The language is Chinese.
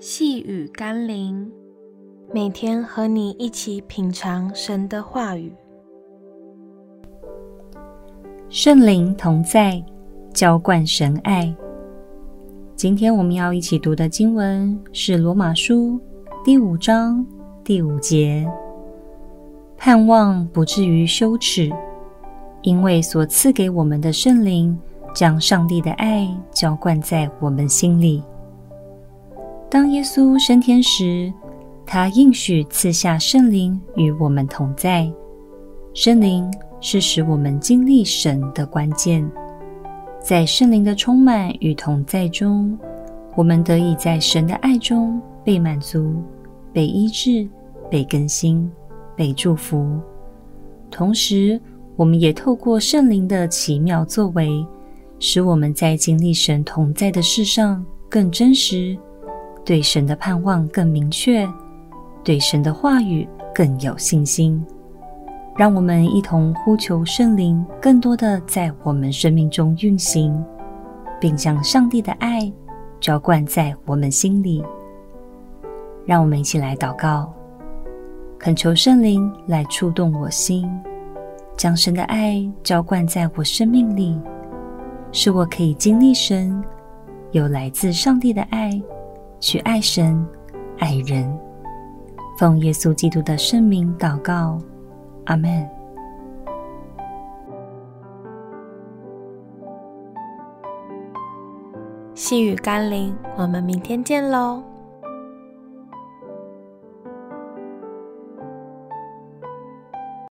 细雨甘霖，每天和你一起品尝神的话语。圣灵同在，浇灌神爱。今天我们要一起读的经文是罗马书第五章第五节：盼望不至于羞耻，因为所赐给我们的圣灵，将上帝的爱浇灌在我们心里。当耶稣升天时，他应许赐下圣灵与我们同在。圣灵是使我们经历神的关键。在圣灵的充满与同在中，我们得以在神的爱中被满足、被医治、被更新、被祝福。同时，我们也透过圣灵的奇妙作为，使我们在经历神同在的事上更真实。对神的盼望更明确，对神的话语更有信心。让我们一同呼求圣灵，更多的在我们生命中运行，并将上帝的爱浇灌在我们心里。让我们一起来祷告，恳求圣灵来触动我心，将神的爱浇灌在我生命里，使我可以经历神，有来自上帝的爱。去爱神、爱人，奉耶稣基督的圣名祷告，阿门。细雨甘霖，我们明天见喽。